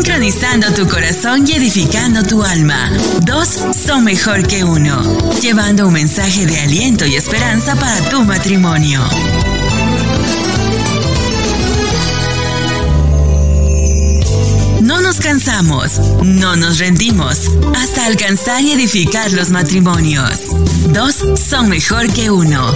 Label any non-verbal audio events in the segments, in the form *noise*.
sincronizando tu corazón y edificando tu alma. Dos son mejor que uno, llevando un mensaje de aliento y esperanza para tu matrimonio. No nos cansamos, no nos rendimos, hasta alcanzar y edificar los matrimonios. Dos son mejor que uno.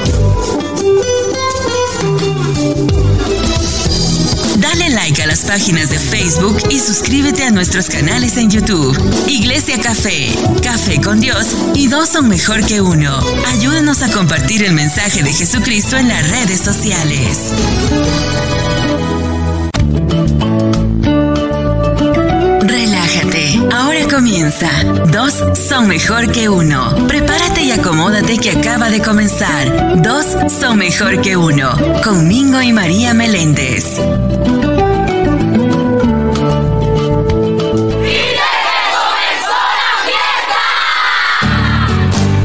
Like a las páginas de Facebook y suscríbete a nuestros canales en YouTube. Iglesia Café, Café con Dios y dos son mejor que uno. Ayúdanos a compartir el mensaje de Jesucristo en las redes sociales. Relájate, ahora comienza. Dos son mejor que uno. Prepárate y acomódate que acaba de comenzar. Dos son mejor que uno. Con Mingo y María Meléndez.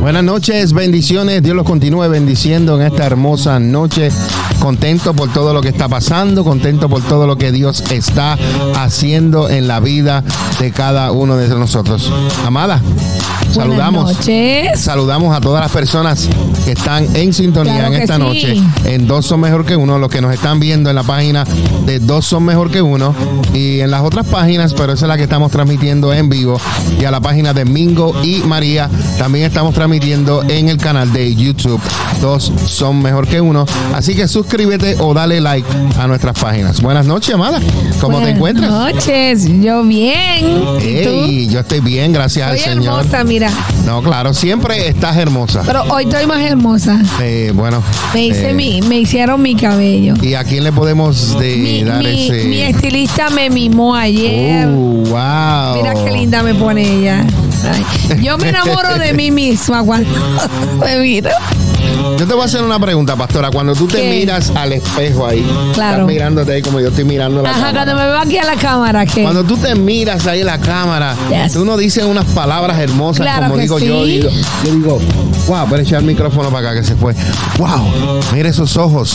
Buenas noches, bendiciones. Dios los continúe bendiciendo en esta hermosa noche. Contento por todo lo que está pasando, contento por todo lo que Dios está haciendo en la vida de cada uno de nosotros. Amada, saludamos. Buenas noches. Saludamos a todas las personas que están en sintonía Claro en esta sí. noche. En Dos Son Mejor que Uno, los que nos están viendo en la página de Dos Son Mejor que Uno y en las otras páginas, pero esa es la que estamos transmitiendo en vivo y a la página de Mingo y María. También estamos transmitiendo en el canal de YouTube. Dos Son Mejor que Uno. Así que suscríbete o dale like a nuestras páginas. Buenas noches, amada. ¿Cómo te Buenas encuentras? noches, yo bien. ¿Y tú? Ey, yo estoy bien, gracias al Señor. hermosa, mira. No, claro, siempre estás hermosa. Pero hoy estoy más hermosa. Eh, bueno. Me, hice eh, mi, me hicieron mi cabello. ¿Y a quién le podemos de- Mi, dar mi- ese? mi estilista me mimó ayer. Oh, wow. Mira qué linda me pone ella. Ay, yo me *laughs* enamoro de mí misma cuando *laughs* me miro. Yo te voy a hacer una pregunta, pastora. Cuando tú te ¿Qué? miras al espejo ahí, Claro. estás mirándote ahí como yo estoy mirando la Ajá, cámara. cuando me veo aquí a la cámara, ¿qué? Cuando tú te miras ahí en la cámara, Yes. tú no dices unas palabras hermosas Claro como digo sí. yo. Digo, yo digo, wow, pero echar el micrófono para acá que se fue. Wow, mira esos ojos.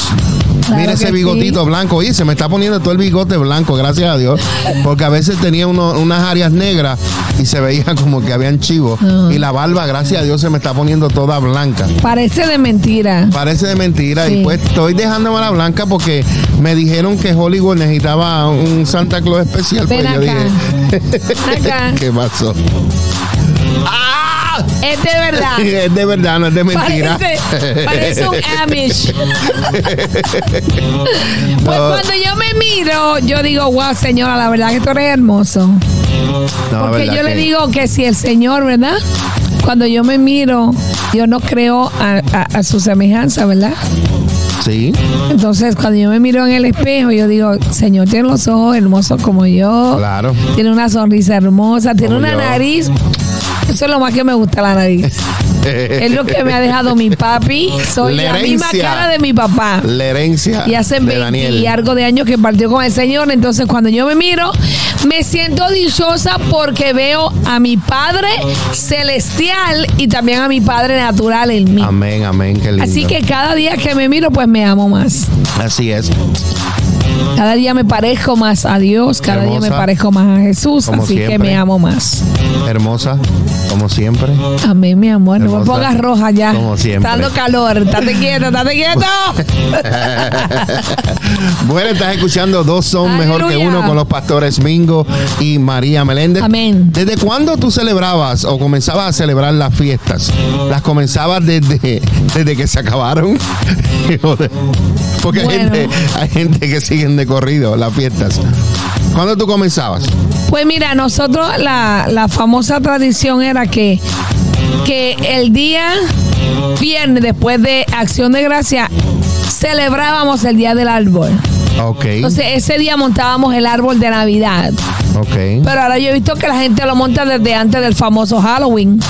Claro mira ese bigotito sí. blanco. Oye, se me está poniendo todo el bigote blanco, gracias a Dios. Porque a veces tenía uno- unas áreas negras y se veía como que habían chivos. Ah. Y la barba, gracias a Dios, se me está poniendo toda blanca. Parece de mentira. Parece de mentira Sí. y pues estoy dejándome la blanca porque me dijeron que Hollywood necesitaba un Santa Claus especial. Ven pues yo acá. dije, Acá. *laughs* ¿qué pasó? ¡Ah! Es de verdad. *laughs* Es de verdad, no es de mentira. Parece, parece un Amish. *laughs* Pues No. cuando yo me miro, yo digo, wow, señora, la verdad que tú eres hermoso. No, Porque yo le digo que si el Señor, ¿verdad? Cuando yo me miro, Dios nos creó a, a- a su semejanza, ¿verdad? Sí, Entonces, cuando yo me miro en el espejo, yo digo, Señor, tiene los ojos hermosos como yo. claro. Tiene una sonrisa hermosa, tiene Como una yo. nariz. Eso es lo más que me gusta, la nariz. *laughs* Es lo que me ha dejado mi papi. Soy La la, misma cara de mi papá. La herencia Y hace de 20 Daniel. y algo de años que partió con el Señor. Entonces, cuando yo me miro, me siento dichosa porque veo a mi Padre celestial y también a mi Padre natural en mí. Amén, amén, qué lindo. Así que cada día que me miro, pues me amo más. Así es. Cada día me parezco más a Dios, cada día me parezco más a Jesús. Así que me amo más. Hermosa, como siempre. Amén, mi amor. No me pongas roja ya. Como siempre. Está dando calor. Estate quieto, estate quieto. *laughs* bueno, estás escuchando Dos son *laughs* mejor que uno con los pastores Mingo y María Meléndez. Amén. ¿Desde cuándo tú celebrabas o comenzabas a celebrar las fiestas? ¿Las comenzabas desde, desde que se acabaron? *laughs* Porque hay, gente, hay gente que siguen de corrido las fiestas. ¿Cuándo tú comenzabas? Pues mira, nosotros la, la famosa tradición era que, que el día viernes, después de Acción de Gracia, celebrábamos el Día del Árbol. Ok. Entonces, ese día montábamos el árbol de Navidad. ok. Pero ahora yo he visto que la gente lo monta desde antes del famoso Halloween.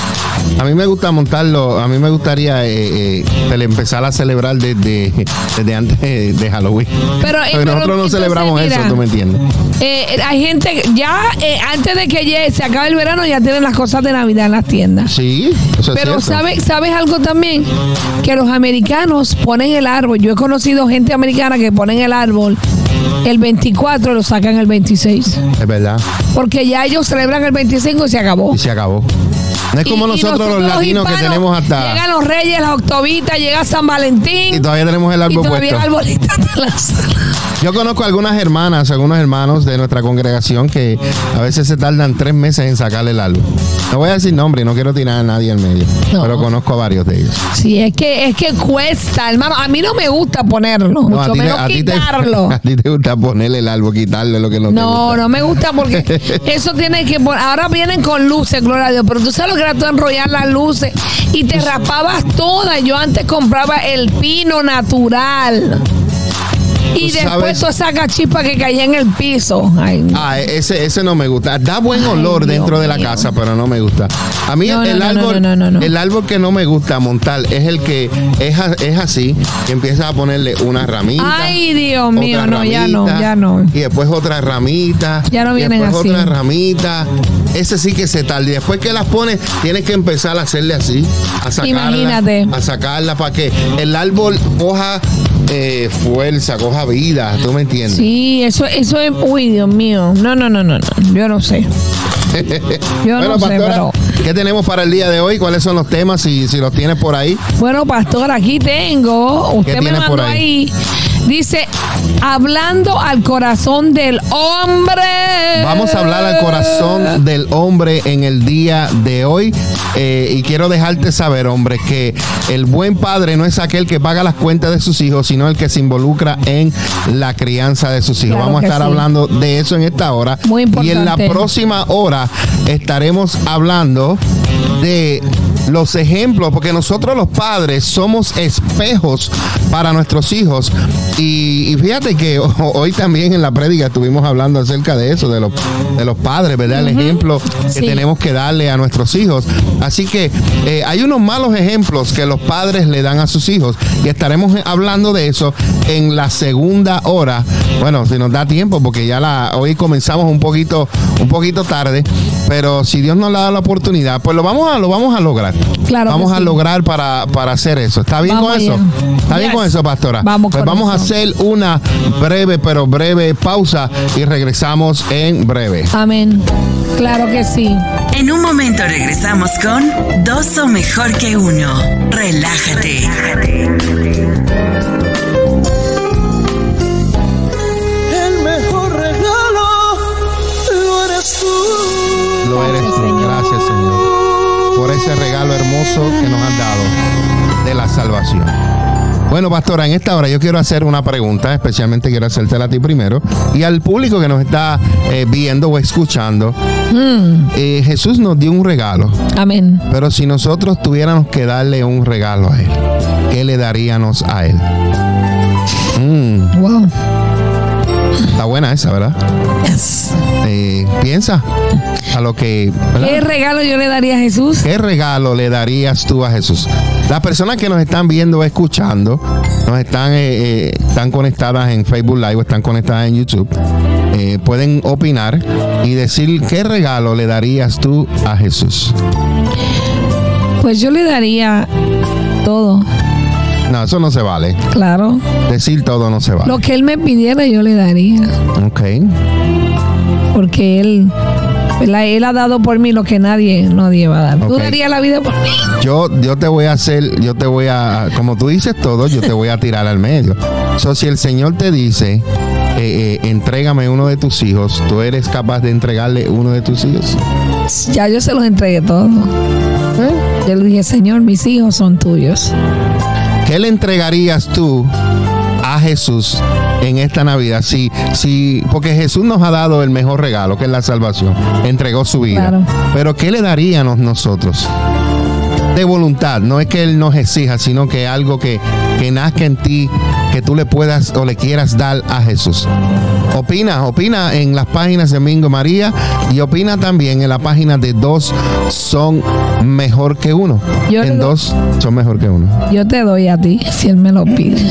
A mí me gusta montarlo, a mí me gustaría eh, eh, empezar a celebrar desde, desde antes de Halloween. Pero, eh, pero nosotros no celebramos mira, eso, ¿tú me entiendes? Eh, hay gente, ya eh, antes de que llegue, se acabe el verano, ya tienen las cosas de Navidad en las tiendas. Sí, eso es Pero. ¿sabes, ¿sabes algo también? Que los americanos ponen el árbol. Yo he conocido gente americana que ponen el árbol el 24 lo sacan el 26. Es verdad. Porque ya ellos celebran el 25 y se acabó. Y se acabó. No es como Y- y nosotros, los latinos que tenemos hasta. Llegan los reyes, las octovitas, llega San Valentín. Y todavía tenemos el y árbol todavía puesto. el arbolito de la sala. Yo conozco algunas hermanas, algunos hermanos de nuestra congregación que a veces se tardan tres meses en sacarle el árbol. No voy a decir nombre, no quiero tirar a nadie en medio, No. pero conozco a varios de ellos. Sí, es que, es que cuesta, hermano. A mí no me gusta ponerlo, No, mucho menos te, quitarlo. *laughs* a ti te gusta ponerle el árbol, quitarle lo que no, te No, gusta. no me gusta porque *laughs* eso tiene que Ahora vienen con luces, gloria a Dios. Pero tú sabes lo que era tú enrollar las luces y te raspabas todas. Yo antes compraba el pino natural. Y Tú después sabes- toda esa cachispa que caía en el piso. Ay, no. Ah, ese, ese no me gusta. Da buen Ay, olor Dios dentro de la mío. casa, pero no me gusta. A mí No, el no, árbol, el árbol que no me gusta montar es el que es, es así, que empiezas a ponerle una ramita. Ay, Dios mío, no, ya no, ya no. Y después otra ramita. Ya no y vienen después así. otra ramita. Ese sí que se tarda. Y después que las pones, tienes que empezar a hacerle así, a sacarla. Imagínate. A sacarla para que el árbol coja eh, fuerza, coja vida. ¿Tú me entiendes? Sí, eso, eso es. Uy, Dios mío. No, no, no, no, no. Yo no sé. *laughs* Yo bueno, no sé, pastora, pero. ¿qué tenemos para el día de hoy? ¿Cuáles son los temas? Si, si los tienes por ahí. Bueno, pastor, aquí tengo. Usted me mandó ahí? ahí. Dice, hablando al corazón del hombre. Vamos a hablar al corazón del hombre en el día de hoy. Eh, y quiero dejarte saber, hombre, que el buen padre no es aquel que paga las cuentas de sus hijos, sino el que se involucra en la crianza de sus hijos. Claro Vamos a estar sí. hablando de eso en esta hora. Muy Y en la importante. próxima hora estaremos hablando de los ejemplos, porque nosotros los padres somos espejos para nuestros hijos. Y, y fíjate que ho- *laughs* hoy también en la prédica estuvimos hablando acerca de eso, de los, de los padres, ¿verdad? El ejemplo que tenemos que darle a nuestros hijos. Así que eh, hay unos malos ejemplos que los padres le dan a sus hijos y estaremos hablando de eso en la segunda hora. Bueno, si nos da tiempo, porque ya la, hoy comenzamos un poquito, un poquito tarde, pero si Dios nos da la oportunidad, pues lo vamos a, lo vamos a lograr. Claro vamos a sí. lograr para, para hacer eso. ¿Está bien Vamos con eso? allá. ¿Está bien Yes. con eso, pastora? Vamos pues con vamos a hacer una breve, pero breve pausa y regresamos en breve. Amén. Claro que sí. En un momento regresamos con Dos son mejor que uno. Relájate. El ese regalo hermoso que nos han dado de la salvación. Bueno, pastora, en esta hora yo quiero hacer una pregunta, especialmente quiero hacértela a ti primero y al público que nos está eh, viendo o escuchando. Eh, Jesús nos dio un regalo, Amén. pero si nosotros tuviéramos que darle un regalo a Él, ¿qué le daríamos a Él? Mm, Wow. está buena esa, ¿verdad? Yes. Eh, piensa a lo que... ¿verdad? ¿Qué regalo yo le daría a Jesús? ¿Qué regalo le darías tú a Jesús? Las personas que nos están viendo escuchando, nos están, eh, eh, están conectadas en Facebook Live o están conectadas en YouTube, pueden opinar y decir qué regalo le darías tú a Jesús. Pues yo le daría todo. No, eso no se vale. Claro. Decir todo no se vale. Lo que él me pidiera yo le daría. Ok. Porque él, ¿verdad? él ha dado por mí lo que nadie, nadie va a dar. ¿Tú darías la vida por mí? Yo, yo te voy a hacer, yo te voy a, como tú dices todo, yo te voy a tirar al medio. So, si el Señor te dice, eh, eh, entrégame uno de tus hijos, ¿tú eres capaz de entregarle uno de tus hijos? Ya yo se los entregué todo. ¿Eh? Yo le dije, Señor, mis hijos son tuyos. ¿Qué le entregarías tú a Jesús en esta Navidad? Si, si, porque Jesús nos ha dado el mejor regalo, que es la salvación. Entregó su vida. Claro. Pero ¿qué le daríamos nosotros? De voluntad, no es que Él nos exija, sino que algo que, que nazca en ti, que tú le puedas o le quieras dar a Jesús. Opina, opina en las páginas de Mingo María y opina también en la página de dos son mejor que uno. Yo en dos son mejor que uno. Yo te doy a ti si él me lo pide.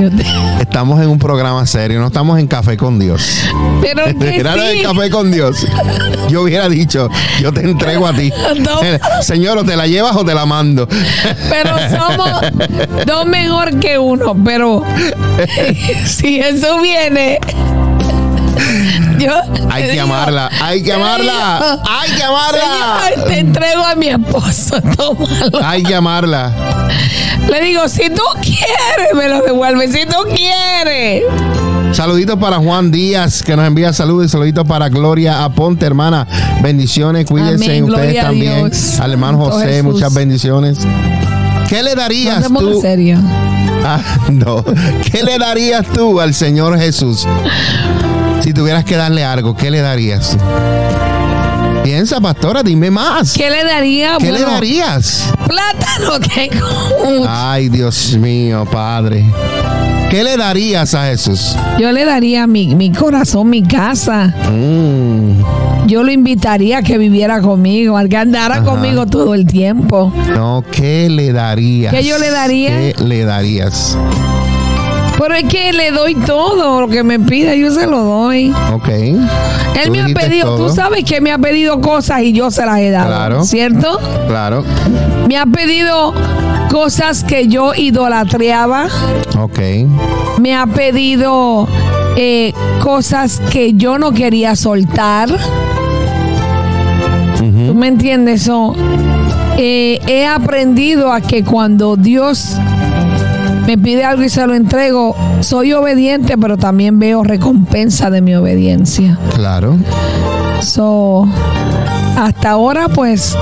*laughs* Estamos en un programa serio, no estamos en Café con Dios. Pero *laughs* que Era sí. Café con Dios. Yo hubiera dicho, yo te entrego a ti. No. Señor, o te la llevas o te la mando. Pero somos dos mejor que uno. Pero *laughs* si eso viene, yo. Hay que digo, amarla, hay que amarla, digo, hay que amarla. Señor, te entrego a mi esposo. *laughs* Tómalo. Hay que amarla. Le digo, si tú quieres, me lo devuelves. Si tú quieres. Saluditos para Juan Díaz, que nos envía saludos. Y saluditos para Gloria Aponte, hermana. Bendiciones, cuídense Amén, ustedes también. Dios. Al hermano José, Jesús. muchas bendiciones. ¿Qué le darías tú? serio. Ah, *laughs* no. ¿Qué le darías tú al Señor Jesús? Si tuvieras que darle algo, ¿qué le darías? Piensa, pastora, dime más. ¿Qué, ¿Qué le daría? le Bueno, darías? Plátano *laughs* que Ay, Dios mío, Padre. ¿Qué le darías a Jesús? Yo le daría mi, mi corazón, mi casa. Mm, Yo lo invitaría a que viviera conmigo, a que andara Ajá. conmigo todo el tiempo. no, ¿qué le darías? ¿Qué yo le daría? ¿Qué le darías? Pero es que le doy todo lo que me pide, yo se lo doy. Ok. Él me ha pedido, todo. tú sabes que me ha pedido cosas y yo se las he dado, Claro. ¿cierto? Claro. Me ha pedido cosas que yo idolatreaba, Ok. me ha pedido eh, cosas que yo no quería soltar. ¿Tú me entiendes? So, eh, he aprendido a que cuando Dios me pide algo y se lo entrego, soy obediente, pero también veo recompensa de mi obediencia. Claro. So, hasta ahora, pues,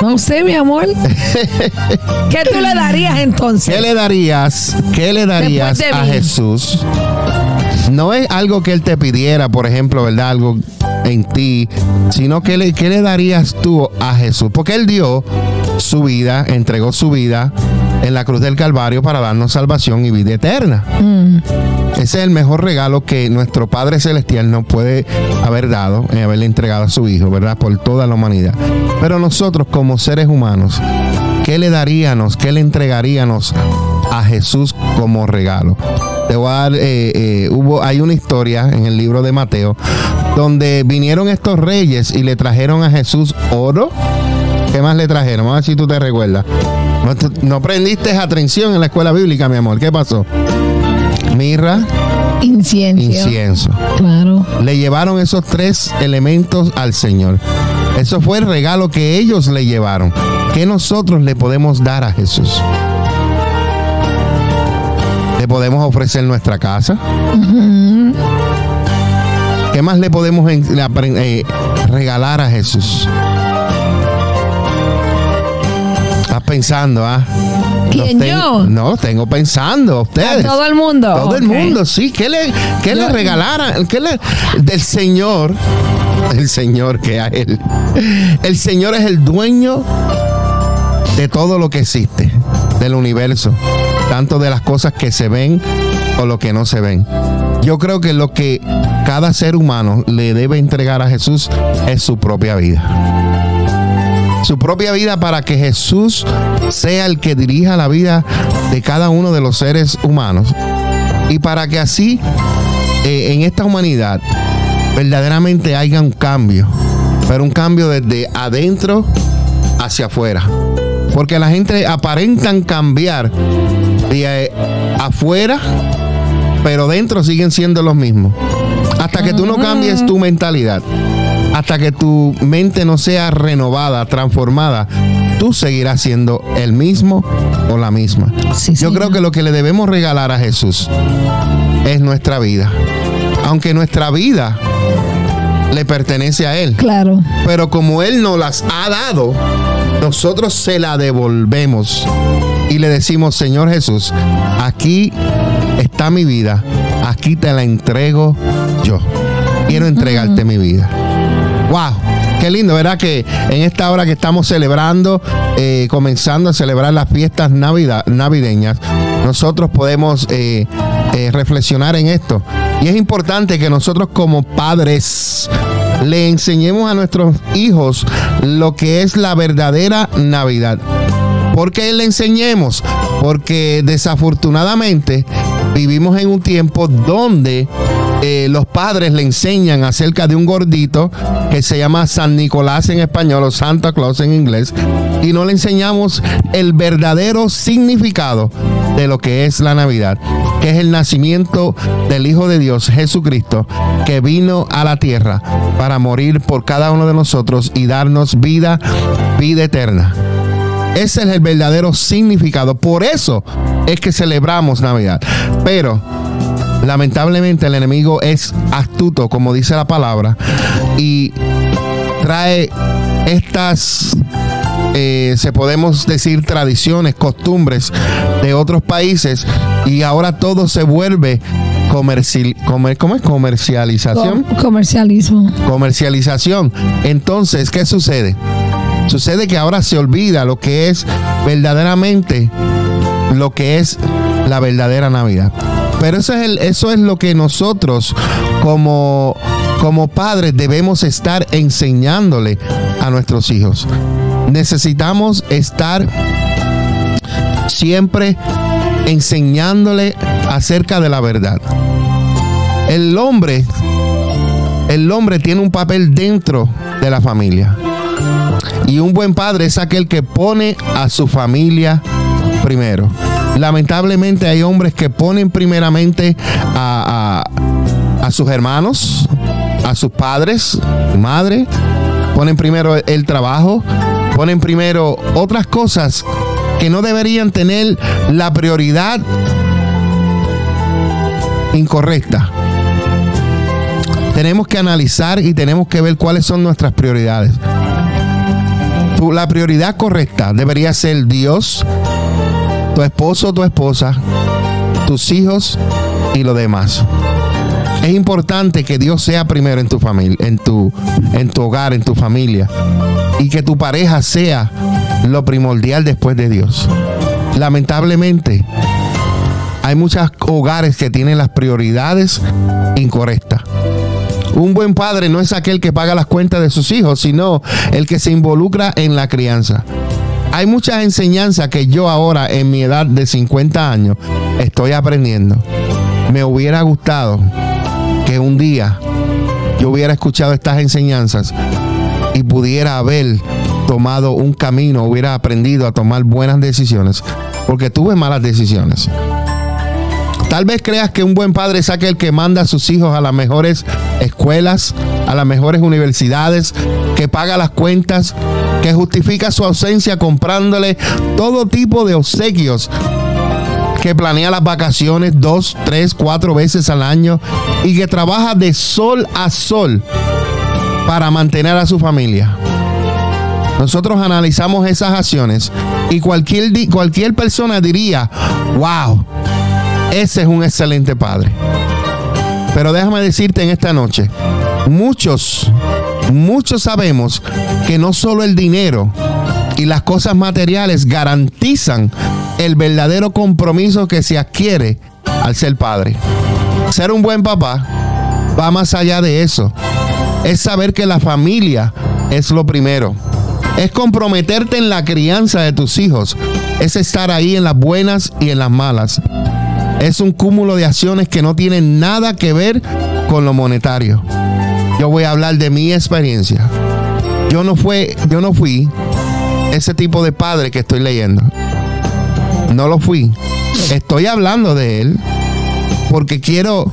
no sé, mi amor. *laughs* ¿Qué tú le darías entonces? ¿Qué le darías? ¿Qué le darías de a mí. Jesús? No es algo que él te pidiera, por ejemplo, ¿verdad? Algo en ti, sino que le, ¿qué le darías tú a Jesús? Porque él dio su vida, entregó su vida en la cruz del Calvario para darnos salvación y vida eterna. Ese es el mejor regalo que nuestro Padre Celestial nos puede haber dado, en haberle entregado a su Hijo, ¿verdad? Por toda la humanidad. Pero nosotros como seres humanos, ¿qué le daríamos, qué le entregaríamos a Jesús como regalo? Te voy a dar, eh, eh, hubo, hay una historia en el libro de Mateo donde vinieron estos reyes y le trajeron a Jesús oro. ¿Qué más le trajeron? Vamos a ver si tú te recuerdas. No, no prendiste atención en la escuela bíblica, mi amor. ¿Qué pasó? Mirra, Incienso. incienso. Claro. Le llevaron esos tres elementos al Señor. Eso fue el regalo que ellos le llevaron. ¿Qué nosotros le podemos dar a Jesús? Le podemos ofrecer nuestra casa. ¿Qué más le podemos eh, regalar a Jesús? Estás pensando, ¿ah? ¿Quién, ten- yo? No, tengo pensando, A ustedes. todo el mundo. Todo el mundo, sí. ¿Qué le, qué le regalaran? ¿Qué le, del Señor? El Señor que a Él. El Señor es el dueño de todo lo que existe, del universo. Tanto de las cosas que se ven o lo que no se ven. Yo creo que lo que cada ser humano le debe entregar a Jesús es su propia vida su propia vida para que Jesús sea el que dirija la vida de cada uno de los seres humanos y para que así eh, en esta humanidad verdaderamente haya un cambio, pero un cambio desde adentro hacia afuera. Porque la gente aparentan cambiar de eh, afuera, pero dentro siguen siendo los mismos. Hasta que tú no cambies tu mentalidad, hasta que tu mente no sea renovada, transformada, tú seguirás siendo el mismo o la misma. Sí, Yo creo que lo que le debemos regalar a Jesús es nuestra vida. Aunque nuestra vida le pertenece a Él. Claro. Pero como Él nos las ha dado, nosotros se la devolvemos y le decimos, Señor Jesús, aquí está mi vida, aquí te la entrego yo. Quiero entregarte mi vida. ¡Wow! Qué lindo, ¿verdad? Que en esta hora que estamos celebrando, eh, comenzando a celebrar las fiestas navida- navideñas, nosotros podemos eh, eh, reflexionar en esto. Y es importante que nosotros como padres le enseñemos a nuestros hijos lo que es la verdadera Navidad. ¿Por qué le enseñemos? Porque desafortunadamente vivimos en un tiempo donde eh, los padres le enseñan acerca de un gordito que se llama San Nicolás en español o Santa Claus en inglés y no le enseñamos el verdadero significado de lo que es la Navidad, que es el nacimiento del Hijo de Dios, Jesucristo, que vino a la tierra para morir por cada uno de nosotros y darnos vida, vida eterna. Ese es el verdadero significado. Por eso es que celebramos Navidad. Pero lamentablemente el enemigo es astuto, como dice la palabra, y trae estas, eh, se podemos decir, tradiciones, costumbres de otros países y ahora todo se vuelve comercial, ¿cómo es? Comercialización. comercialismo. Comercialización. Entonces, ¿qué sucede? Sucede que ahora se olvida lo que es verdaderamente lo que es la verdadera Navidad. Pero eso es, el, eso es lo que nosotros como, como padres debemos estar enseñándole a nuestros hijos. Necesitamos estar siempre enseñándole acerca de la verdad. El hombre, el hombre tiene un papel dentro de la familia. Y un buen padre es aquel que pone a su familia primero. Lamentablemente hay hombres que ponen primeramente a, sus hermanos, a sus padres, madre, ponen primero el trabajo, ponen primero otras cosas que no deberían tener la prioridad incorrecta. Tenemos que analizar y tenemos que ver cuáles son nuestras prioridades la prioridad correcta debería ser Dios, tu esposo tu esposa, tus hijos y lo demás. Es importante que Dios sea primero en tu familia, en tu, en tu hogar, en tu familia. Y que tu pareja sea lo primordial después de Dios. Lamentablemente, hay muchos hogares que tienen las prioridades incorrectas. Un buen padre no es aquel que paga las cuentas de sus hijos, sino el que se involucra en la crianza. Hay muchas enseñanzas que yo ahora en mi edad de 50 años estoy aprendiendo. Me hubiera gustado que un día yo hubiera escuchado estas enseñanzas y pudiera haber tomado un camino, hubiera aprendido a tomar buenas decisiones, porque tuve malas decisiones. Tal vez creas que un buen padre es aquel que manda a sus hijos a las mejores escuelas, a las mejores universidades, que paga las cuentas, que justifica su ausencia comprándole todo tipo de obsequios, que planea las vacaciones dos, tres, cuatro veces al año y que trabaja de sol a sol para mantener a su familia. Nosotros analizamos esas acciones y cualquier, cualquier persona diría, wow, ese es un excelente padre. Pero déjame decirte en esta noche, muchos, muchos sabemos que no solo el dinero y las cosas materiales garantizan el verdadero compromiso que se adquiere al ser padre. Ser un buen papá va más allá de eso. Es saber que la familia es lo primero. Es comprometerte en la crianza de tus hijos. Es estar ahí en las buenas y en las malas es un cúmulo de acciones que no tienen nada que ver con lo monetario. Yo voy a hablar de mi experiencia. Yo no fue, yo no fui ese tipo de padre que estoy leyendo. No lo fui. Estoy hablando de él porque quiero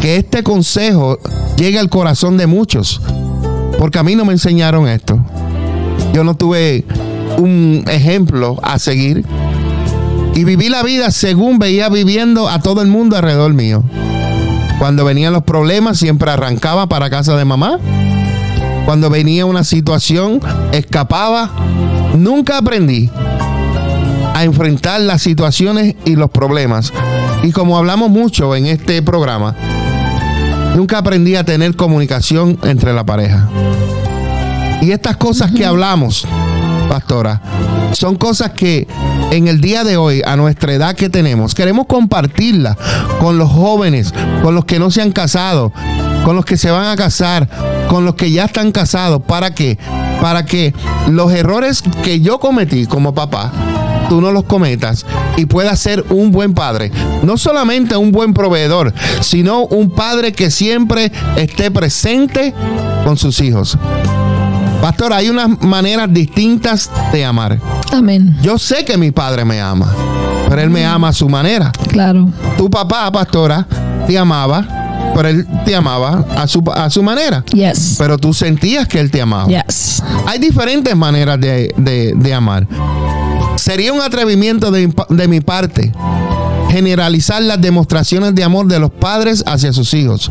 que este consejo llegue al corazón de muchos. Porque a mí no me enseñaron esto. Yo no tuve un ejemplo a seguir y viví la vida según veía viviendo a todo el mundo alrededor mío. Cuando venían los problemas, siempre arrancaba para casa de mamá. Cuando venía una situación, escapaba. Nunca aprendí a enfrentar las situaciones y los problemas. Y como hablamos mucho en este programa, nunca aprendí a tener comunicación entre la pareja. Y estas cosas que hablamos, pastora, son cosas que en el día de hoy, a nuestra edad que tenemos, queremos compartirla con los jóvenes, con los que no se han casado, con los que se van a casar, con los que ya están casados. ¿Para qué? Para que los errores que yo cometí como papá, tú no los cometas y puedas ser un buen padre. No solamente un buen proveedor, sino un padre que siempre esté presente con sus hijos. Pastor, hay unas maneras distintas de amar. Amén. Yo sé que mi padre me ama, pero él me ama a su manera. Claro. Tu papá, pastora, te amaba, pero él te amaba a su, a su manera. Yes. Pero tú sentías que él te amaba. Yes. Hay diferentes maneras de, de- de amar. Sería un atrevimiento de, de mi parte generalizar las demostraciones de amor de los padres hacia sus hijos,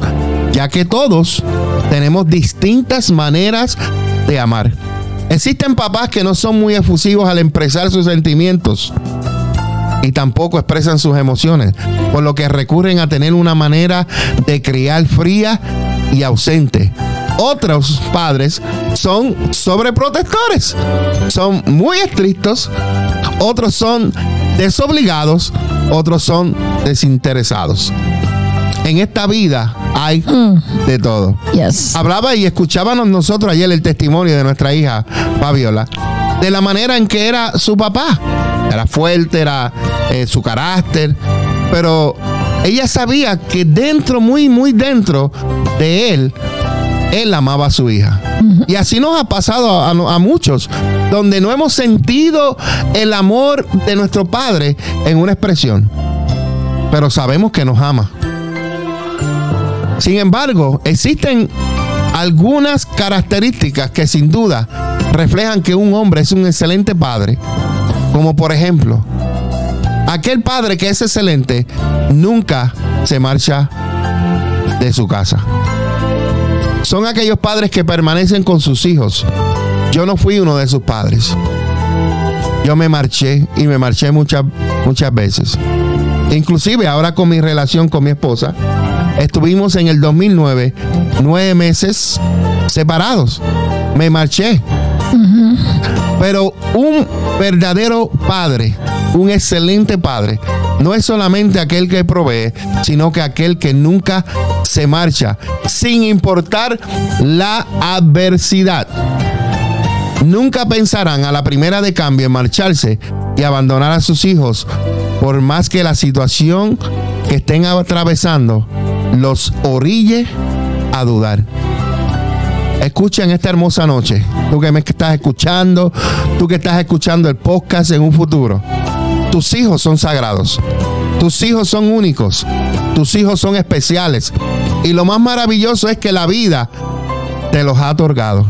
ya que todos tenemos distintas maneras de amar. Existen papás que no son muy efusivos al expresar sus sentimientos y tampoco expresan sus emociones, por lo que recurren a tener una manera de criar fría y ausente. Otros padres son sobreprotectores, son muy estrictos, otros son desobligados, otros son desinteresados. En esta vida hay de todo. Yes. Hablaba y escuchábamos nosotros ayer el testimonio de nuestra hija Fabiola de la manera en que era su papá. Era fuerte, era eh, su carácter, pero ella sabía que dentro, muy, muy dentro de él, él amaba a su hija. Y así nos ha pasado a, a muchos, donde no hemos sentido el amor de nuestro Padre en una expresión, pero sabemos que nos ama. Sin embargo, existen algunas características que sin duda reflejan que un hombre es un excelente padre, como por ejemplo, aquel padre que es excelente nunca se marcha de su casa. Son aquellos padres que permanecen con sus hijos. Yo no fui uno de sus padres. Yo me marché y me marché muchas, muchas veces. Inclusive ahora con mi relación con mi esposa, estuvimos en el 2009 nueve meses separados. Me marché. Pero un verdadero padre, un excelente padre, no es solamente aquel que provee, sino que aquel que nunca se marcha, sin importar la adversidad. Nunca pensarán a la primera de cambio en marcharse y abandonar a sus hijos, por más que la situación que estén atravesando los orille a dudar. Escucha en esta hermosa noche, tú que me estás escuchando, tú que estás escuchando el podcast en un futuro. Tus hijos son sagrados, tus hijos son únicos, tus hijos son especiales. Y lo más maravilloso es que la vida te los ha otorgado.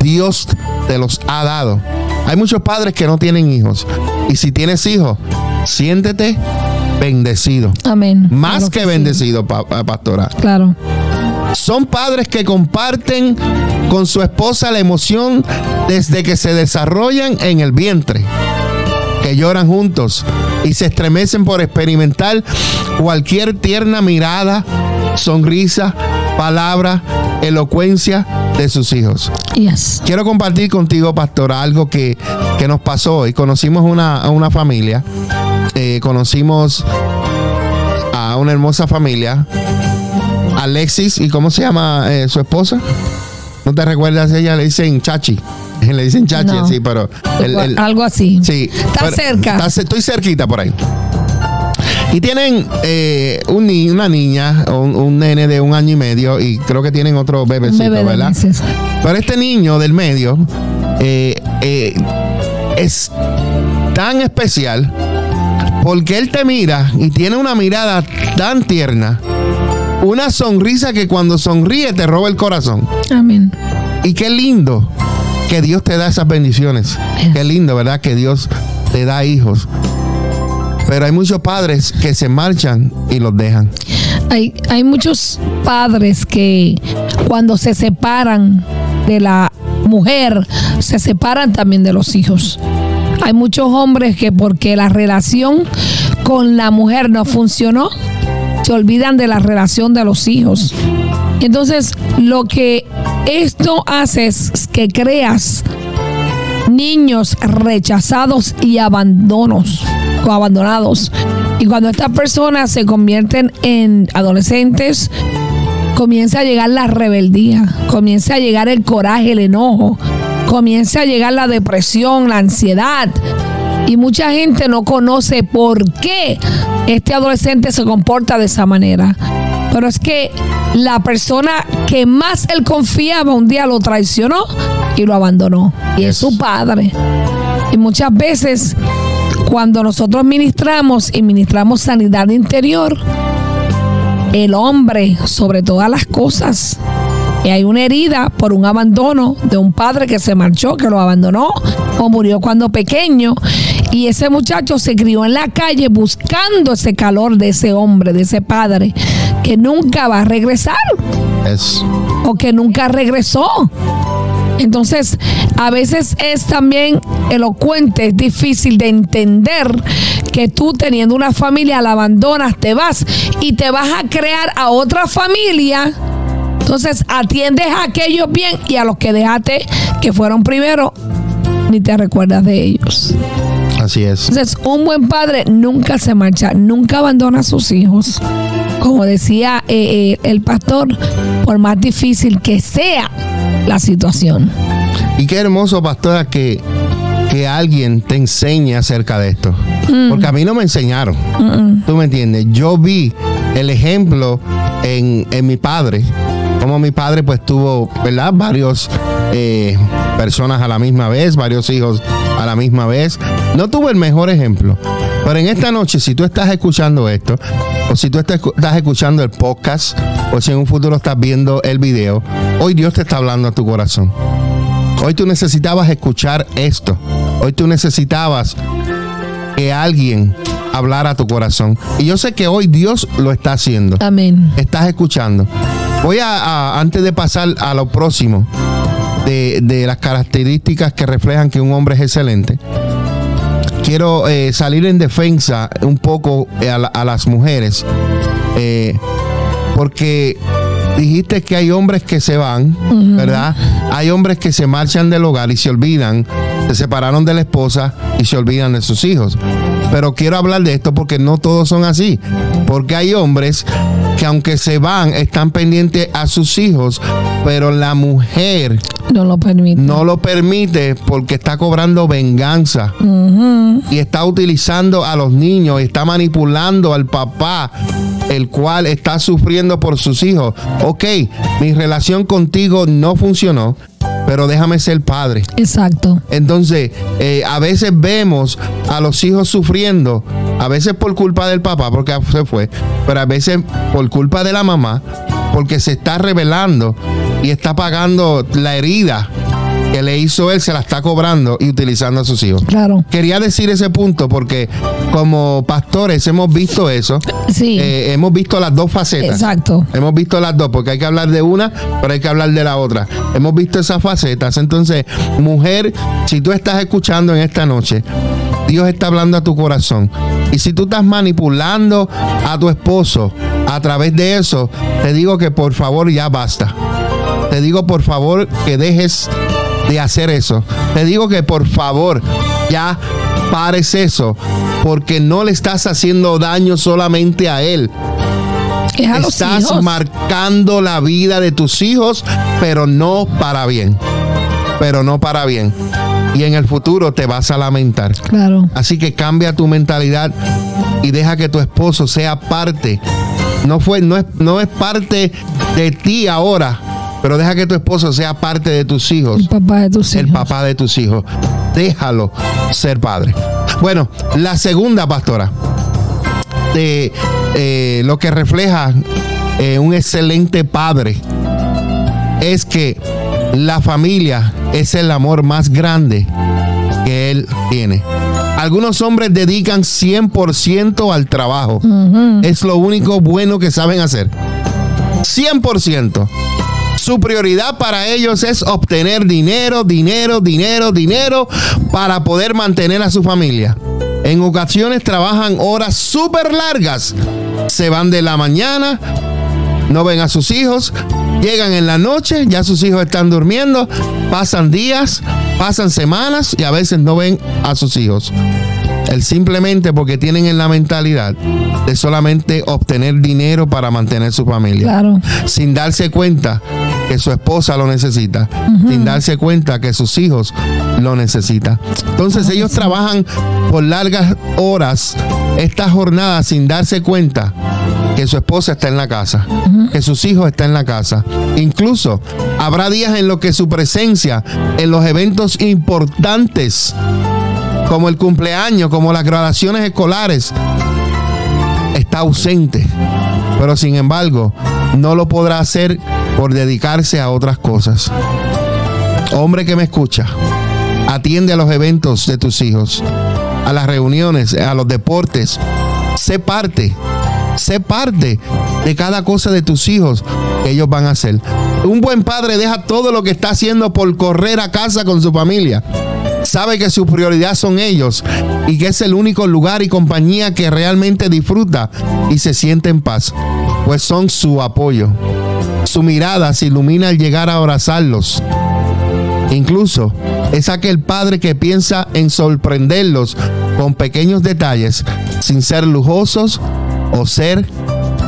Dios te los ha dado. Hay muchos padres que no tienen hijos. Y si tienes hijos, siéntete bendecido. Amén. Más Claro que sí. bendecido, pa- pastora. Claro. Son padres que comparten con su esposa la emoción desde que se desarrollan en el vientre, que lloran juntos y se estremecen por experimentar cualquier tierna mirada, sonrisa, palabra, elocuencia de sus hijos. Yes. Quiero compartir contigo, pastora, algo que, que nos pasó hoy. Conocimos una, a una familia, eh, conocimos a una hermosa familia, Alexis, ¿y cómo se llama eh, su esposa? ¿No te recuerdas? Ella le dicen Chachi. *laughs* Le dicen Chachi, No. sí, pero... el- el- *laughs* Algo así. Sí. Está pero- cerca. está estoy cerquita por ahí. Y tienen eh, un ni- una niña, un, un nene de un año y medio, y creo que tienen otro bebecito, bebé ¿verdad? meses. Pero este niño del medio eh, eh, es tan especial porque él te mira y tiene una mirada tan tierna, una sonrisa que cuando sonríe te roba el corazón. Amén. Y qué lindo que Dios te da esas bendiciones. Qué lindo, ¿verdad? Que Dios te da hijos. Pero hay muchos padres que se marchan y los dejan. Hay, hay muchos padres que cuando se separan de la mujer, se separan también de los hijos. Hay muchos hombres que porque la relación con la mujer no funcionó, se olvidan de la relación de los hijos. Entonces, lo que esto hace es que creas niños rechazados y abandonos o abandonados. Y cuando estas personas se convierten en adolescentes, comienza a llegar la rebeldía, comienza a llegar el coraje, el enojo, comienza a llegar la depresión, la ansiedad. Y mucha gente no conoce por qué este adolescente se comporta de esa manera. Pero es que la persona que más él confiaba un día lo traicionó y lo abandonó. Y es su padre. Y muchas veces cuando nosotros ministramos y ministramos sanidad interior, el hombre sobre todas las cosas. Y hay una herida por un abandono de un padre que se marchó, que lo abandonó o murió cuando pequeño. Y ese muchacho se crió en la calle buscando ese calor de ese hombre, de ese padre, que nunca va a regresar. O que nunca regresó. Entonces, a veces es también elocuente, es difícil de entender que tú teniendo una familia la abandonas, te vas y te vas a crear a otra familia. Entonces atiendes a aquellos bien y a los que dejaste que fueron primero, ni te recuerdas de ellos. Así es. Entonces, un buen padre nunca se marcha, nunca abandona a sus hijos. Como decía eh, eh, el pastor, por más difícil que sea la situación. Y qué hermoso, pastora, que, que alguien te enseñe acerca de esto. Mm. Porque a mí no me enseñaron. ¿Tú me entiendes? Yo vi el ejemplo en, mi padre. Como mi padre pues tuvo, ¿verdad? Varios eh, personas a la misma vez, varios hijos a la misma vez. No tuvo el mejor ejemplo. Pero en esta noche, si tú estás escuchando esto, o si tú estás escuchando el podcast, o si en un futuro estás viendo el video, hoy Dios te está hablando a tu corazón. Hoy tú necesitabas escuchar esto. Hoy tú necesitabas que alguien hablara a tu corazón. Y yo sé que hoy Dios lo está haciendo. Amén. Estás escuchando. Voy a, antes de pasar a lo próximo, de, las características que reflejan que un hombre es excelente, quiero eh, salir en defensa un poco a, las mujeres. Eh, porque dijiste que hay hombres que se van, ¿verdad? Hay hombres que se marchan del hogar y se olvidan, se separaron de la esposa y se olvidan de sus hijos. Pero quiero hablar de esto porque no todos son así. Porque hay hombres que aunque se van, están pendientes a sus hijos, pero la mujer no lo permite. No lo permite porque está cobrando venganza y está utilizando a los niños, está manipulando al papá, el cual está sufriendo por sus hijos. Ok, mi relación contigo no funcionó, pero déjame ser padre. Exacto. Entonces, eh, a veces vemos a los hijos sufriendo, a veces por culpa del papá, porque se fue, pero a veces por culpa de la mamá, porque se está revelando y está pagando la herida que le hizo él se la está cobrando y utilizando a sus hijos. Claro. Quería decir ese punto porque como pastores hemos visto eso. Sí. Eh, hemos visto las dos facetas. Exacto. Hemos visto las dos porque hay que hablar de una, pero hay que hablar de la otra. Hemos visto esas facetas. Entonces, mujer, si tú estás escuchando en esta noche, Dios está hablando a tu corazón. Y si tú estás manipulando a tu esposo a través de eso, te digo que por favor ya basta. Te digo por favor que dejes de hacer eso. Te digo que por favor ya pares eso, porque no le estás haciendo daño solamente a él. estás marcando la vida de tus hijos, pero no para bien. Pero no para bien. Y en el futuro te vas a lamentar. Claro. Así que cambia tu mentalidad y deja que tu esposo sea parte. No fue, no es, no es parte de ti ahora, pero deja que tu esposo sea parte de tus hijos. El papá de tus hijos. El papá de tus hijos. Déjalo ser padre. Bueno, la segunda pastora de eh, lo que refleja eh, un excelente padre es que la familia es el amor más grande que él tiene. Algunos hombres dedican 100% al trabajo. Es lo único bueno que saben hacer. 100%. Su prioridad para ellos es obtener dinero, dinero, dinero, dinero para poder mantener a su familia. En ocasiones trabajan horas súper largas. Se van de la mañana, no ven a sus hijos, llegan en la noche, ya sus hijos están durmiendo, pasan días, pasan semanas y a veces no ven a sus hijos. El simplemente porque tienen en la mentalidad de solamente obtener dinero para mantener su familia. Claro. Sin darse cuenta que su esposa lo necesita, sin darse cuenta que sus hijos lo necesitan. Entonces ellos trabajan por largas horas esta jornada sin darse cuenta que su esposa está en la casa, que sus hijos están en la casa. Incluso habrá días en los que su presencia en los eventos importantes, como el cumpleaños, como las graduaciones escolares, está ausente. Pero sin embargo, no lo podrá hacer por dedicarse a otras cosas. Hombre que me escucha, atiende a los eventos de tus hijos, a las reuniones, a los deportes. Sé parte, sé parte de cada cosa de tus hijos que ellos van a hacer. Un buen padre deja todo lo que está haciendo por correr a casa con su familia. Sabe que su prioridad son ellos y que es el único lugar y compañía que realmente disfruta y se siente en paz, pues son su apoyo. Su mirada se ilumina al llegar a abrazarlos. Incluso es aquel padre que piensa en sorprenderlos con pequeños detalles sin ser lujosos o ser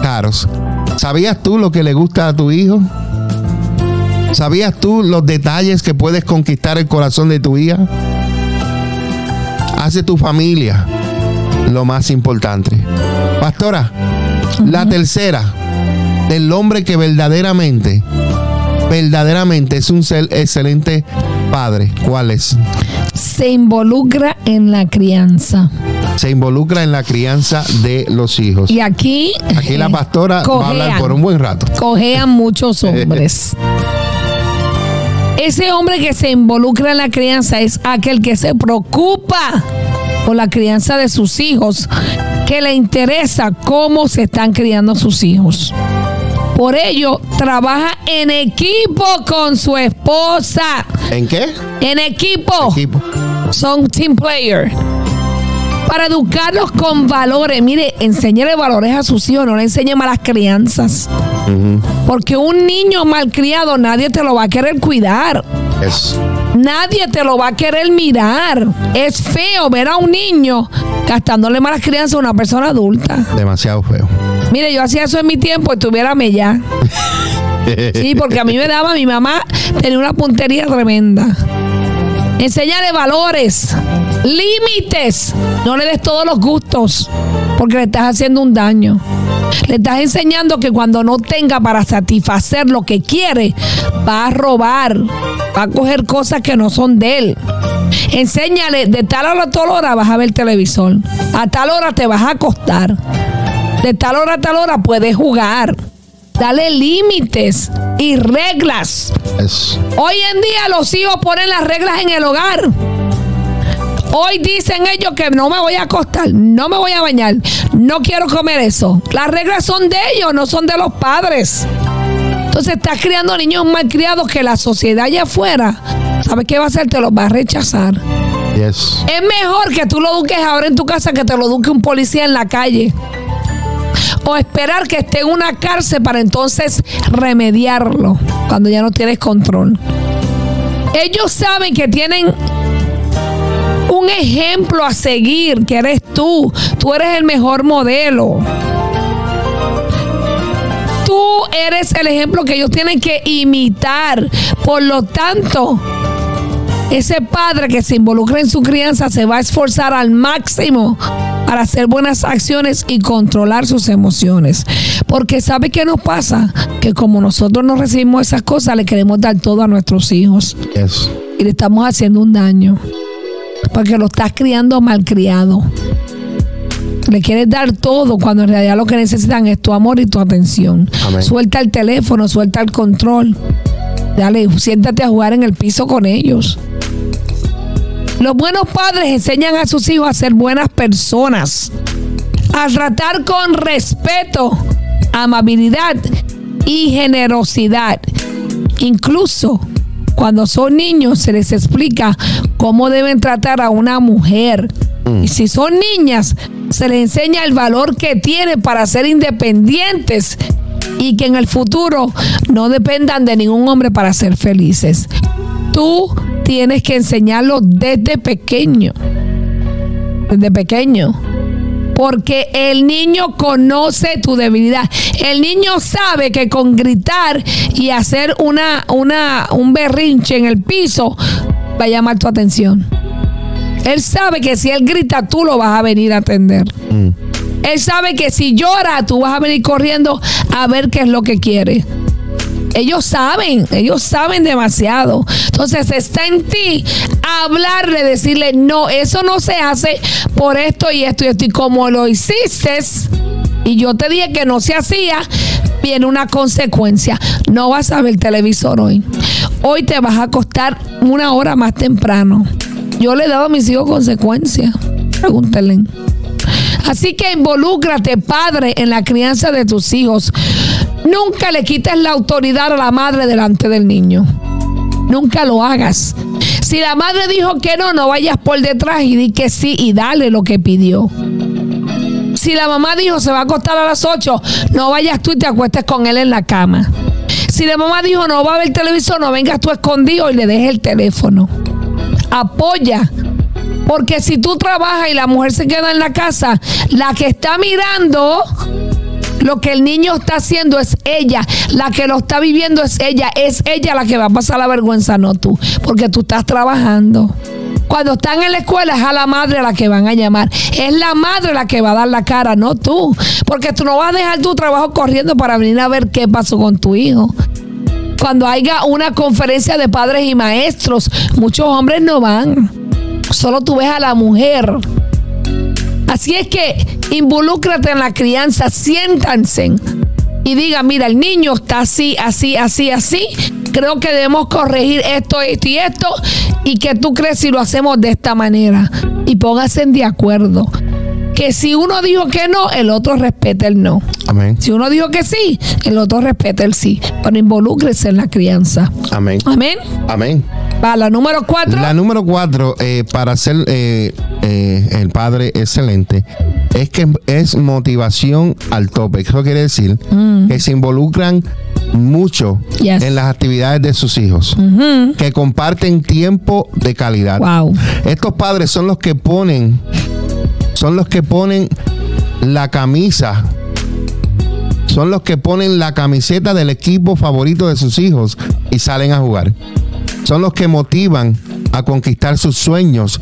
caros. ¿Sabías tú lo que le gusta a tu hijo? ¿Sabías tú los detalles que puedes conquistar el corazón de tu hija? Hace tu familia lo más importante. Pastora, la tercera del hombre que verdaderamente, verdaderamente es un ser excelente padre. ¿Cuál es? Se involucra en la crianza. Se involucra en la crianza de los hijos. Y aquí. Aquí la pastora va a hablar por un buen rato. Cojean muchos *laughs* hombres. Ese hombre que se involucra en la crianza es aquel que se preocupa por la crianza de sus hijos, que le interesa cómo se están criando sus hijos. Por ello, trabaja en equipo con su esposa. ¿En qué? En equipo. Equipo. Son team player. Para educarlos con valores. Mire, enséñale valores a sus hijos, no le enseñe malas crianzas. Porque un niño malcriado nadie te lo va a querer cuidar. Es. Nadie te lo va a querer mirar. Es feo ver a un niño gastándole malas crianzas a una persona adulta. demasiado feo. Mire, yo hacía eso en mi tiempo y tuviérame ya. *laughs* Sí, porque a mí me daba, mi mamá tenía una puntería tremenda. Enséñale valores, límites. No le des todos los gustos, porque le estás haciendo un daño. Le estás enseñando que cuando no tenga para satisfacer lo que quiere, va a robar, va a coger cosas que no son de él. Enséñale, de tal hora a tal hora vas a ver televisor. A tal hora te vas a acostar. De tal hora a tal hora puedes jugar. Dale límites y reglas. Hoy en día los hijos ponen las reglas en el hogar. Hoy dicen ellos que no me voy a acostar, no me voy a bañar, no quiero comer eso. Las reglas son de ellos, no son de los padres. Entonces estás criando niños malcriados que la sociedad allá afuera, ¿sabes qué va a hacer? Te los va a rechazar. Yes. Es mejor que tú lo eduques ahora en tu casa que te lo eduque un policía en la calle. O esperar que esté en una cárcel para entonces remediarlo cuando ya no tienes control. Ellos saben que tienen un ejemplo a seguir, que eres tú. Tú eres el mejor modelo. Tú eres el ejemplo que ellos tienen que imitar. Por lo tanto, ese padre que se involucra en su crianza se va a esforzar al máximo para hacer buenas acciones y controlar sus emociones. Porque ¿sabe qué nos pasa? Que como nosotros no recibimos esas cosas, le queremos dar todo a nuestros hijos Yes. y le estamos haciendo un daño. Porque lo estás criando malcriado. Le quieres dar todo cuando en realidad lo que necesitan es tu amor y tu atención. Amén. Suelta el teléfono, suelta el control. Dale, siéntate a jugar en el piso con ellos. Los buenos padres enseñan a sus hijos a ser buenas personas, a tratar con respeto, amabilidad y generosidad. Incluso cuando son niños se les explica cómo deben tratar a una mujer. Y si son niñas, se les enseña el valor que tienen para ser independientes y que en el futuro no dependan de ningún hombre para ser felices. Tú tienes que enseñarlo desde pequeño. desde pequeño. Porque el niño conoce tu debilidad. El niño sabe que con gritar y hacer una, una, un berrinche en el piso va a llamar tu atención. Él sabe que si él grita, tú lo vas a venir a atender. Mm. Él sabe que si llora, tú vas a venir corriendo a ver qué es lo que quiere. Ellos saben, ellos saben demasiado. Entonces está en ti hablarle, decirle, no, eso no se hace por esto y esto y esto. Y como lo hiciste y yo te dije que no se hacía, viene una consecuencia. No vas a ver televisor hoy. Hoy te vas a acostar una hora más temprano. Yo le he dado a mis hijos consecuencias. Pregúntenle. Así que involúcrate, padre, en la crianza de tus hijos. Nunca le quites la autoridad a la madre delante del niño. Nunca lo hagas. Si la madre dijo que no, no vayas por detrás y di que sí y dale lo que pidió. Si la mamá dijo se va a acostar a las 8, no vayas tú y te acuestes con él en la cama. Si la mamá dijo no va a ver televisor, no vengas tú escondido y le dejes el teléfono. Apoya. Porque si tú trabajas y la mujer se queda en la casa, la que está mirando lo que el niño está haciendo es ella, la que lo está viviendo es ella, es ella la que va a pasar la vergüenza, no tú, porque tú estás trabajando. Cuando están en la escuela es a la madre a la que van a llamar. Es la madre la que va a dar la cara, no tú. Porque tú no vas a dejar tu trabajo corriendo para venir a ver qué pasó con tu hijo. Cuando haya una conferencia de padres y maestros, muchos hombres no van. Solo tú ves a la mujer Así es que involúcrate en la crianza, siéntanse y diga, mira, el niño está así, así, así, así. Creo que debemos corregir esto, esto y esto. ¿Y que tú crees si lo hacemos de esta manera? Y pónganse de acuerdo. Que si uno dijo que no, el otro respete el no. Amén. Si uno dijo que sí, el otro respete el sí. Pero involúcrese en la crianza. Amén. Amén. Amén. Va, la número cuatro. La número cuatro, eh, para ser eh, eh, el padre excelente, es que es motivación al tope. Eso quiere decir mm. que se involucran mucho en las actividades de sus hijos, que comparten tiempo de calidad. Wow. Estos padres son los que ponen, son los que ponen la camisa son los que ponen la camiseta del equipo favorito de sus hijos y salen a jugar son los que motivan a conquistar sus sueños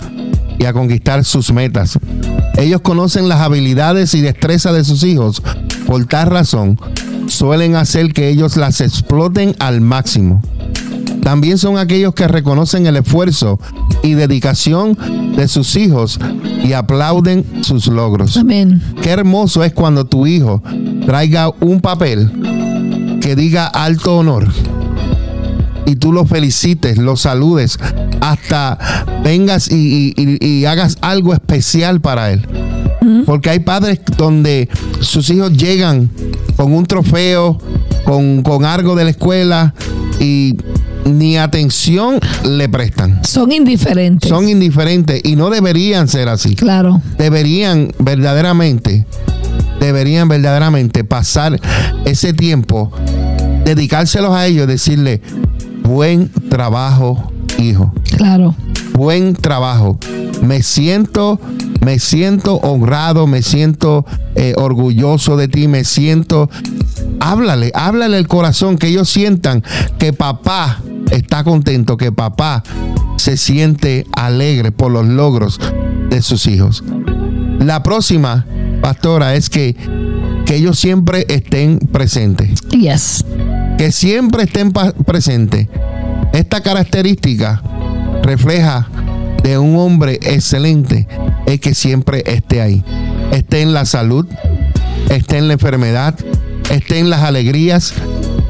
y a conquistar sus metas. Ellos conocen las habilidades y destrezas de sus hijos. Por tal razón, suelen hacer que ellos las exploten al máximo. También son aquellos que reconocen el esfuerzo y dedicación de sus hijos y aplauden sus logros. Amén. Qué hermoso es cuando tu hijo traiga un papel que diga alto honor y tú lo felicites, lo saludes, hasta vengas y, hagas algo especial para él. Porque hay padres donde sus hijos llegan con un trofeo, con, con algo de la escuela y ni atención le prestan. Son indiferentes. Son indiferentes y no deberían ser así. Claro. Deberían verdaderamente, deberían verdaderamente pasar ese tiempo, dedicárselos a ellos, decirle, Buen trabajo, hijo. Claro. Buen trabajo. Me siento, me siento honrado, me siento eh, orgulloso de ti, me siento. Háblale, háblale el corazón, que ellos sientan que papá está contento, que papá se siente alegre por los logros de sus hijos. La próxima, pastora, es que, que ellos siempre estén presentes. Yes que siempre estén presentes. Esta característica refleja de un hombre excelente es que siempre esté ahí. Esté en la salud, esté en la enfermedad, esté en las alegrías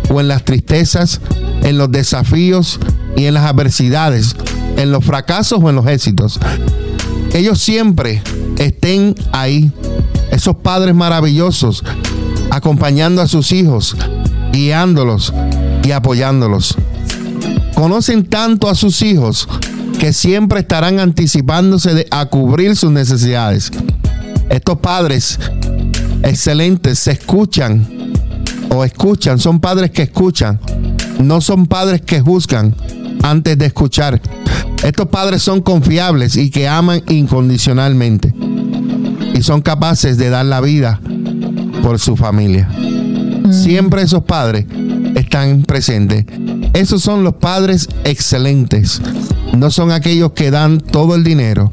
o en las tristezas, en los desafíos y en las adversidades, en los fracasos o en los éxitos. Ellos siempre estén ahí. Esos padres maravillosos acompañando a sus hijos guiándolos y apoyándolos. Conocen tanto a sus hijos que siempre estarán anticipándose a cubrir sus necesidades. Estos padres excelentes se escuchan o escuchan, son padres que escuchan, no son padres que juzgan antes de escuchar. Estos padres son confiables y que aman incondicionalmente. y son capaces de dar la vida por su familia. Siempre esos padres están presentes. Esos son los padres excelentes. No son aquellos que dan todo el dinero,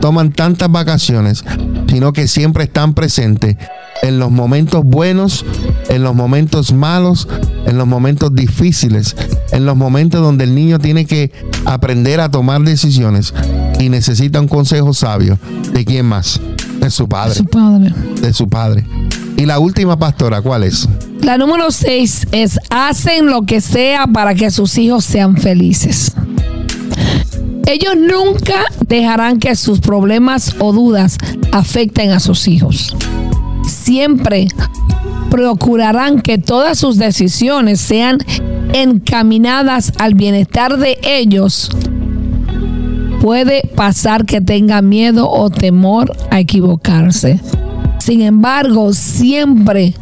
toman tantas vacaciones, sino que siempre están presentes en los momentos buenos, en los momentos malos, en los momentos difíciles, en los momentos donde el niño tiene que aprender a tomar decisiones y necesita un consejo sabio. ¿De quién más? De su padre. Su padre. De su padre. Y la última pastora, ¿cuál es? La número seis es hacen lo que sea para que sus hijos sean felices. Ellos nunca dejarán que sus problemas o dudas afecten a sus hijos. Siempre procurarán que todas sus decisiones sean encaminadas al bienestar de ellos. Puede pasar que tenga miedo o temor a equivocarse. Sin embargo, siempre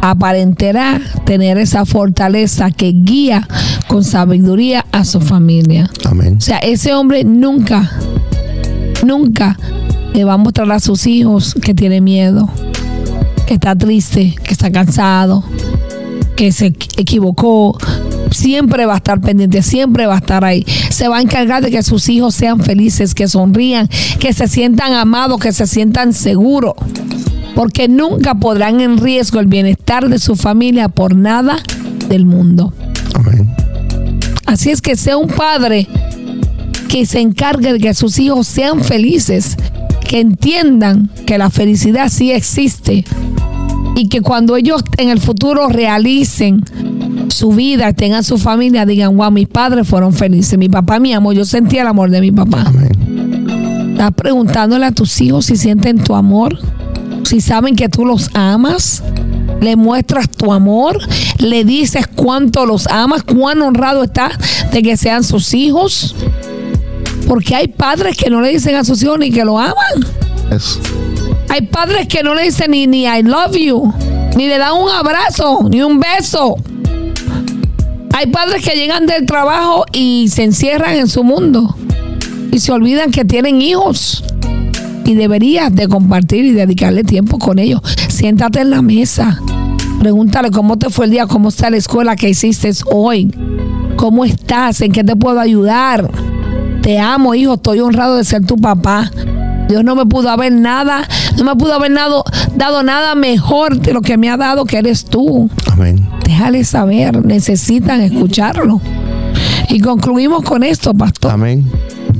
aparentará tener esa fortaleza que guía con sabiduría a su familia. Amén. O sea, ese hombre nunca, nunca le va a mostrar a sus hijos que tiene miedo, que está triste, que está cansado, que se equivocó. Siempre va a estar pendiente, siempre va a estar ahí. Se va a encargar de que sus hijos sean felices, que sonrían, que se sientan amados, que se sientan seguros. Porque nunca podrán en riesgo el bienestar de su familia por nada del mundo. Amén. Así es que sea un padre que se encargue de que sus hijos sean felices, que entiendan que la felicidad sí existe y que cuando ellos en el futuro realicen su vida, tengan su familia, digan, wow, mis padres fueron felices, mi papá me amó, yo sentí el amor de mi papá. Amén. Estás preguntándole a tus hijos si sienten tu amor, si saben que tú los amas, le muestras tu amor, le dices cuánto los amas, cuán honrado estás de que sean sus hijos. Porque hay padres que no le dicen a sus hijos ni que lo aman. Es- Hay padres que no le dicen ni, ni I love you, ni le dan un abrazo, ni un beso. Hay padres que llegan del trabajo y se encierran en su mundo y se olvidan que tienen hijos. Y deberías de compartir y dedicarle tiempo con ellos. Siéntate en la mesa. Pregúntale cómo te fue el día, cómo está la escuela que hiciste hoy. ¿Cómo estás? ¿En qué te puedo ayudar? Te amo, hijo, estoy honrado de ser tu papá. Dios no me pudo haber nada, no me pudo haber dado, dado nada mejor de lo que me ha dado, que eres tú. Amén. Déjale saber, necesitan escucharlo. Y concluimos con esto, pastor. Amén.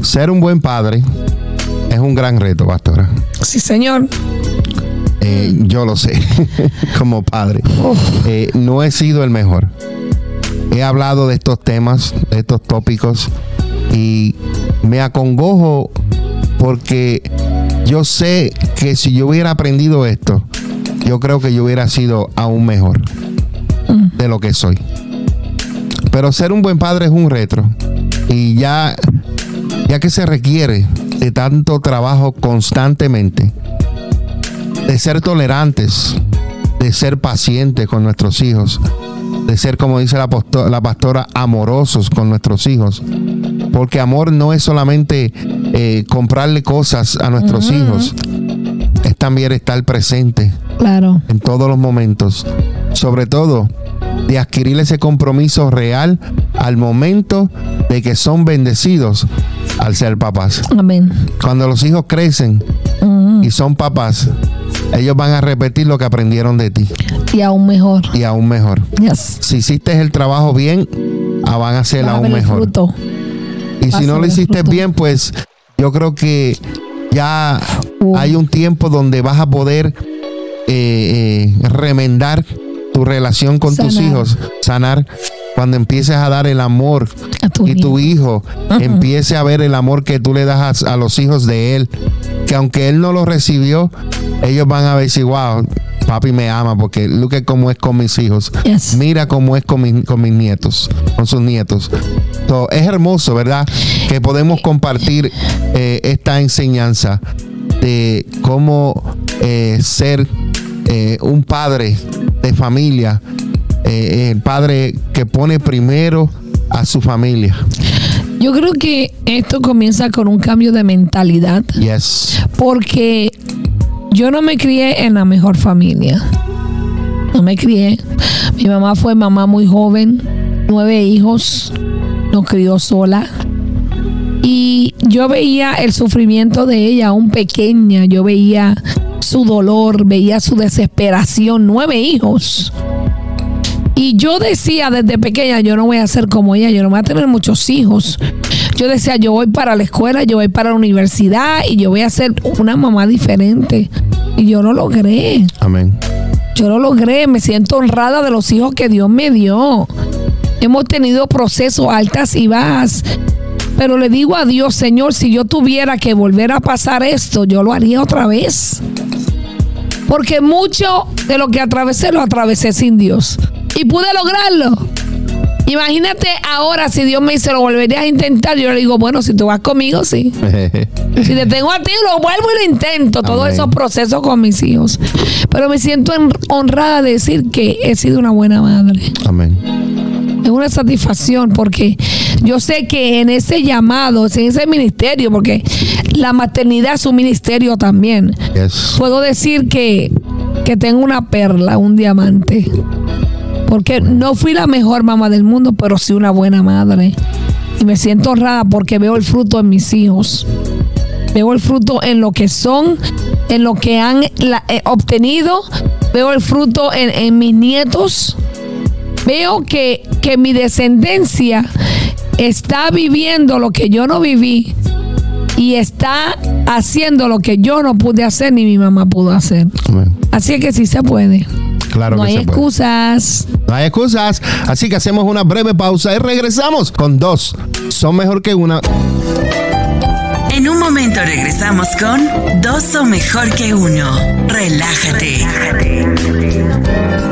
Ser un buen padre es un gran reto, pastora. Sí, señor. Eh, yo lo sé, *laughs* como padre. Eh, no he sido el mejor. He hablado de estos temas, de estos tópicos, y me acongojo porque yo sé que si yo hubiera aprendido esto, yo creo que yo hubiera sido aún mejor de lo que soy. Pero ser un buen padre es un reto. Y ya, ya que se requiere de tanto trabajo constantemente, de ser tolerantes, de ser pacientes con nuestros hijos, de ser, como dice la, la pastora, amorosos con nuestros hijos. Porque amor no es solamente eh, comprarle cosas a nuestros hijos, es también estar presente Claro. en todos los momentos. Sobre todo, de adquirir ese compromiso real al momento de que son bendecidos al ser papás. Amén. Cuando los hijos crecen y son papás, ellos van a repetir lo que aprendieron de ti Y aún mejor. y aún mejor. Yes. Si hiciste el trabajo bien, ah, van a hacer aún mejor. fruto. Y si no lo hiciste bien, *laughs* pues yo creo que ya Uh. hay un tiempo donde vas a poder eh, eh, remendar tu relación con tus hijos, sanar. Cuando empieces a dar el amor A tu y tu hijo. hijo empiece a ver el amor que tú le das a, a los hijos de él, que aunque él no lo recibió, ellos van a decir, wow, papi me ama porque look at cómo es con mis hijos. Yes. Mira cómo es con, mi- con mis nietos, con sus nietos. So, es hermoso, ¿verdad? Que podemos compartir eh, esta enseñanza de cómo eh, ser eh, un padre de familia, el padre que pone primero a su familia. Yo creo que esto comienza con un cambio de mentalidad. Yes. Porque yo no me crié en la mejor familia. No me crié. Mi mamá fue mamá muy joven, nueve hijos, nos crió sola. Y yo veía el sufrimiento de ella, aún pequeña. Yo veía su dolor, veía su desesperación. Nueve hijos. Y yo decía desde pequeña, yo no voy a ser como ella, yo no voy a tener muchos hijos. Yo decía, yo voy para la escuela, yo voy para la universidad y yo voy a ser una mamá diferente. Y yo lo logré. Amén. Yo lo logré, me siento honrada de los hijos que Dios me dio. Hemos tenido procesos altas y bajas. Pero le digo a Dios, Señor, si yo tuviera que volver a pasar esto, yo lo haría otra vez. Porque mucho de lo que atravesé lo atravesé sin Dios. Y pude lograrlo. Imagínate ahora si Dios me dice lo volverías a intentar. Yo le digo, bueno, si tú vas conmigo, sí. *laughs* si te tengo a ti, lo vuelvo y lo intento. Todos esos procesos con mis hijos. Pero me siento honrada de decir que he sido una buena madre. Amén. Es una satisfacción porque yo sé que en ese llamado, en ese ministerio, porque la maternidad es un ministerio también, puedo decir que, que tengo una perla, un diamante. Porque no fui la mejor mamá del mundo, pero sí una buena madre. Y me siento honrada porque veo el fruto en mis hijos. Veo el fruto en lo que son, en lo que han eh, obtenido. Veo el fruto en, en mis nietos. Veo que, que mi descendencia está viviendo lo que yo no viví y está haciendo lo que yo no pude hacer ni mi mamá pudo hacer. Así que sí se puede. Claro no hay excusas. No hay excusas. Así que hacemos una breve pausa y regresamos con dos. Son mejor que una. En un momento regresamos con Dos son mejor que uno. Relájate. Dale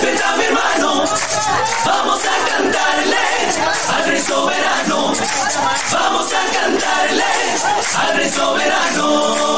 respeta a mi hermano. Vamos a cantarle al rey soberano. Vamos a cantarle al rey soberano.